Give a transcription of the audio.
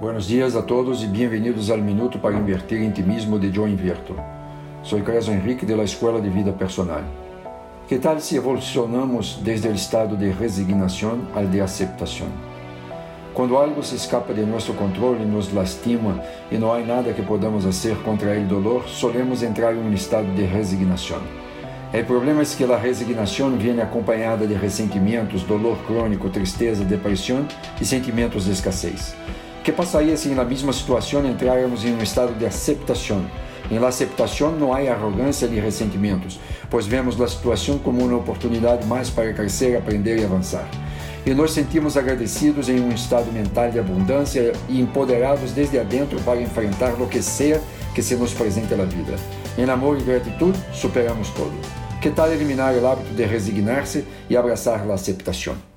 Buenos dias a todos e bem-vindos ao Minuto para Invertir em Ti Mesmo de Joe Inverto. Sou Creso Henrique da Escola de Vida Personal. Que tal se evolucionamos desde o estado de resignação ao de aceitação? Quando algo se escapa de nosso controle, nos lastima e não há nada que podamos fazer contra o dolor, solemos entrar em um estado de resignação. O problema é que a resignação vem acompanhada de ressentimentos, dolor crônico, tristeza, depressão e sentimentos de escassez. Que passaria se na mesma situação entrarmos em um estado de aceitação? Em la aceitação não há arrogância nem ressentimentos, pois vemos a situação como uma oportunidade mais para crescer, aprender e avançar. E nos sentimos agradecidos em um estado mental de abundância e empoderados desde adentro para enfrentar o que que se nos presente na vida. Em amor e gratidão, superamos tudo. Que tal eliminar o hábito de resignar-se e abraçar a aceitação?